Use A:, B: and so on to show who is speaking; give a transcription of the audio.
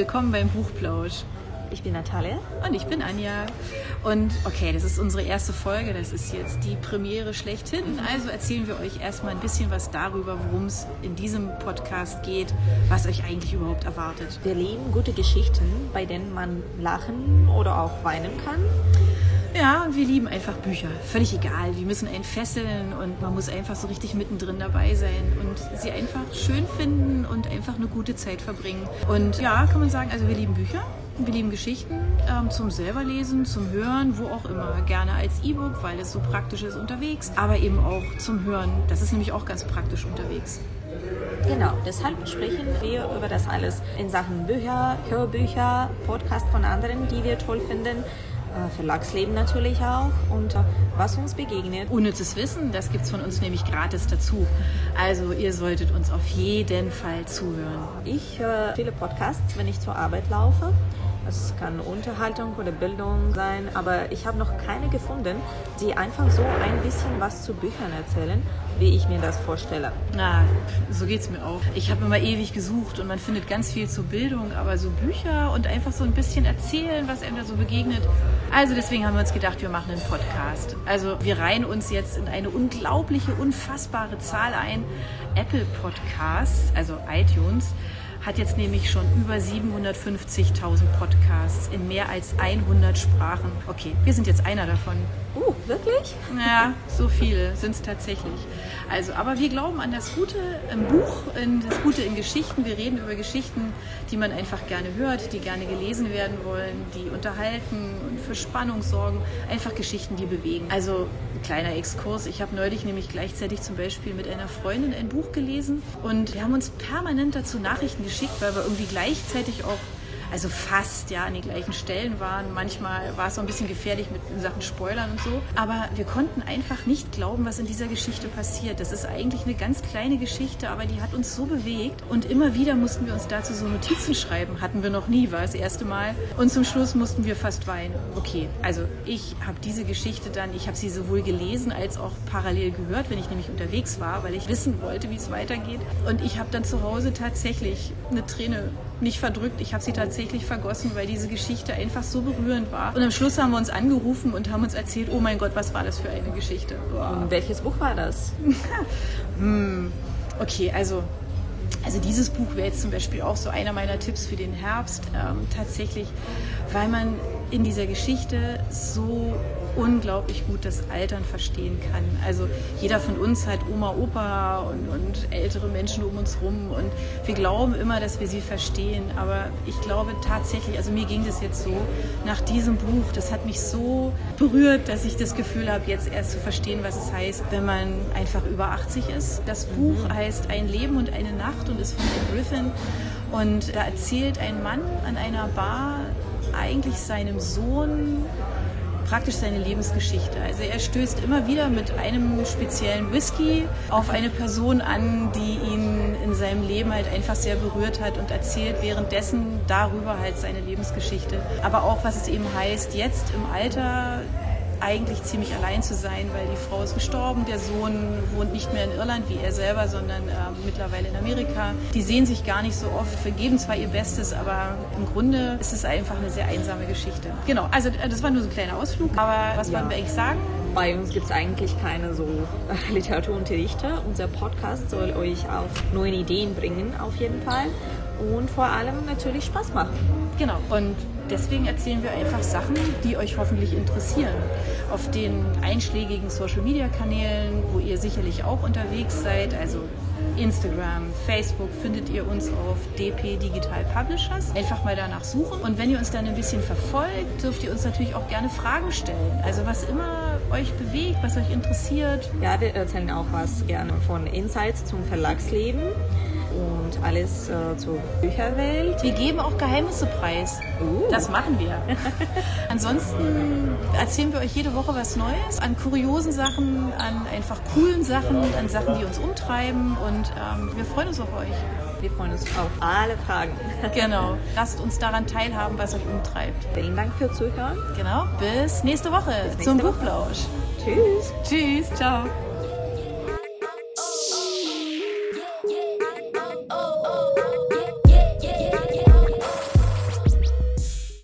A: willkommen beim Buchplausch.
B: Ich bin Natalia.
A: Und ich bin Anja. Und okay, das ist unsere erste Folge, das ist jetzt die Premiere schlechthin. Also erzählen wir euch erstmal ein bisschen was darüber, worum es in diesem Podcast geht, was euch eigentlich überhaupt erwartet.
B: Wir lieben gute Geschichten, bei denen man lachen oder auch weinen kann.
A: Ja, und wir lieben einfach Bücher. Völlig egal. Die müssen einen fesseln und man muss einfach so richtig mittendrin dabei sein und sie einfach schön finden und einfach eine gute Zeit verbringen. Und ja, kann man sagen, also wir lieben Bücher. Wir lieben Geschichten ähm, zum selberlesen, zum Hören, wo auch immer. Gerne als E-Book, weil es so praktisch ist unterwegs, aber eben auch zum Hören. Das ist nämlich auch ganz praktisch unterwegs.
B: Genau, deshalb sprechen wir über das alles in Sachen Bücher, Hörbücher, Podcast von anderen, die wir toll finden. Äh, Verlagsleben natürlich auch und äh, was uns begegnet.
A: Unnützes Wissen, das gibt es von uns nämlich gratis dazu. Also ihr solltet uns auf jeden Fall zuhören.
B: Ich höre viele Podcasts, wenn ich zur Arbeit laufe. Es kann Unterhaltung oder Bildung sein, aber ich habe noch keine gefunden, die einfach so ein bisschen was zu Büchern erzählen, wie ich mir das vorstelle.
A: Na, so geht es mir auch. Ich habe immer ewig gesucht und man findet ganz viel zur Bildung, aber so Bücher und einfach so ein bisschen erzählen, was einem da so begegnet. Also deswegen haben wir uns gedacht, wir machen einen Podcast. Also wir reihen uns jetzt in eine unglaubliche, unfassbare Zahl ein. Apple Podcasts, also iTunes hat jetzt nämlich schon über 750.000 Podcasts in mehr als 100 Sprachen. Okay, wir sind jetzt einer davon.
B: Uh, wirklich?
A: Ja, so viele sind es tatsächlich. Also, aber wir glauben an das Gute im Buch, in das Gute in Geschichten. Wir reden über Geschichten, die man einfach gerne hört, die gerne gelesen werden wollen, die unterhalten und für Spannung sorgen. Einfach Geschichten, die bewegen. Also, ein kleiner Exkurs. Ich habe neulich nämlich gleichzeitig zum Beispiel mit einer Freundin ein Buch gelesen und wir haben uns permanent dazu Nachrichten geschickt, weil wir irgendwie gleichzeitig auch also fast ja an den gleichen Stellen waren. Manchmal war es so ein bisschen gefährlich mit Sachen Spoilern und so. Aber wir konnten einfach nicht glauben, was in dieser Geschichte passiert. Das ist eigentlich eine ganz kleine Geschichte, aber die hat uns so bewegt. Und immer wieder mussten wir uns dazu so Notizen schreiben. Hatten wir noch nie, war das erste Mal. Und zum Schluss mussten wir fast weinen. Okay, also ich habe diese Geschichte dann, ich habe sie sowohl gelesen als auch parallel gehört, wenn ich nämlich unterwegs war, weil ich wissen wollte, wie es weitergeht. Und ich habe dann zu Hause tatsächlich eine Träne nicht verdrückt, ich habe sie tatsächlich vergossen, weil diese Geschichte einfach so berührend war. Und am Schluss haben wir uns angerufen und haben uns erzählt, oh mein Gott, was war das für eine Geschichte.
B: Und welches Buch war das?
A: hm. Okay, also also dieses Buch wäre jetzt zum Beispiel auch so einer meiner Tipps für den Herbst, ähm, tatsächlich, weil man in dieser Geschichte so unglaublich gut das Altern verstehen kann. Also jeder von uns hat Oma, Opa und, und ältere Menschen um uns rum und wir glauben immer, dass wir sie verstehen. Aber ich glaube tatsächlich, also mir ging das jetzt so nach diesem Buch, das hat mich so berührt, dass ich das Gefühl habe, jetzt erst zu verstehen, was es heißt, wenn man einfach über 80 ist. Das Buch mhm. heißt Ein Leben und eine Nacht und ist von Ed Griffin. Und da erzählt ein Mann an einer Bar eigentlich seinem Sohn praktisch seine Lebensgeschichte. Also er stößt immer wieder mit einem speziellen Whisky auf eine Person an, die ihn in seinem Leben halt einfach sehr berührt hat und erzählt währenddessen darüber halt seine Lebensgeschichte. Aber auch, was es eben heißt, jetzt im Alter eigentlich ziemlich allein zu sein, weil die Frau ist gestorben, der Sohn wohnt nicht mehr in Irland wie er selber, sondern äh, mittlerweile in Amerika. Die sehen sich gar nicht so oft, vergeben zwar ihr Bestes, aber im Grunde ist es einfach eine sehr einsame Geschichte. Genau, also äh, das war nur so ein kleiner Ausflug, aber was ja. wollen wir eigentlich sagen?
B: Bei uns gibt es eigentlich keine so Literaturunterrichte. Unser Podcast soll euch auf neue Ideen bringen, auf jeden Fall. Und vor allem natürlich Spaß machen.
A: Genau. Und deswegen erzählen wir einfach Sachen, die euch hoffentlich interessieren. Auf den einschlägigen Social-Media-Kanälen, wo ihr sicherlich auch unterwegs seid, also Instagram, Facebook findet ihr uns auf DP Digital Publishers. Einfach mal danach suchen. Und wenn ihr uns dann ein bisschen verfolgt, dürft ihr uns natürlich auch gerne Fragen stellen. Also was immer euch bewegt, was euch interessiert.
B: Ja, wir erzählen auch was gerne von Insights zum Verlagsleben und alles äh, zur Bücherwelt.
A: Wir geben auch Geheimnisse preis. Uh. Das machen wir. Ansonsten erzählen wir euch jede Woche was Neues an kuriosen Sachen, an einfach coolen Sachen, an Sachen, die uns umtreiben und ähm, wir freuen uns auf euch.
B: Wir freuen uns auf alle Fragen.
A: Genau. Lasst uns daran teilhaben, was euch umtreibt.
B: Vielen Dank fürs Zuhören.
A: Genau. Bis nächste Woche
B: Bis nächste
A: zum
B: Woche.
A: Buchplausch.
B: Tschüss.
A: Tschüss. Ciao.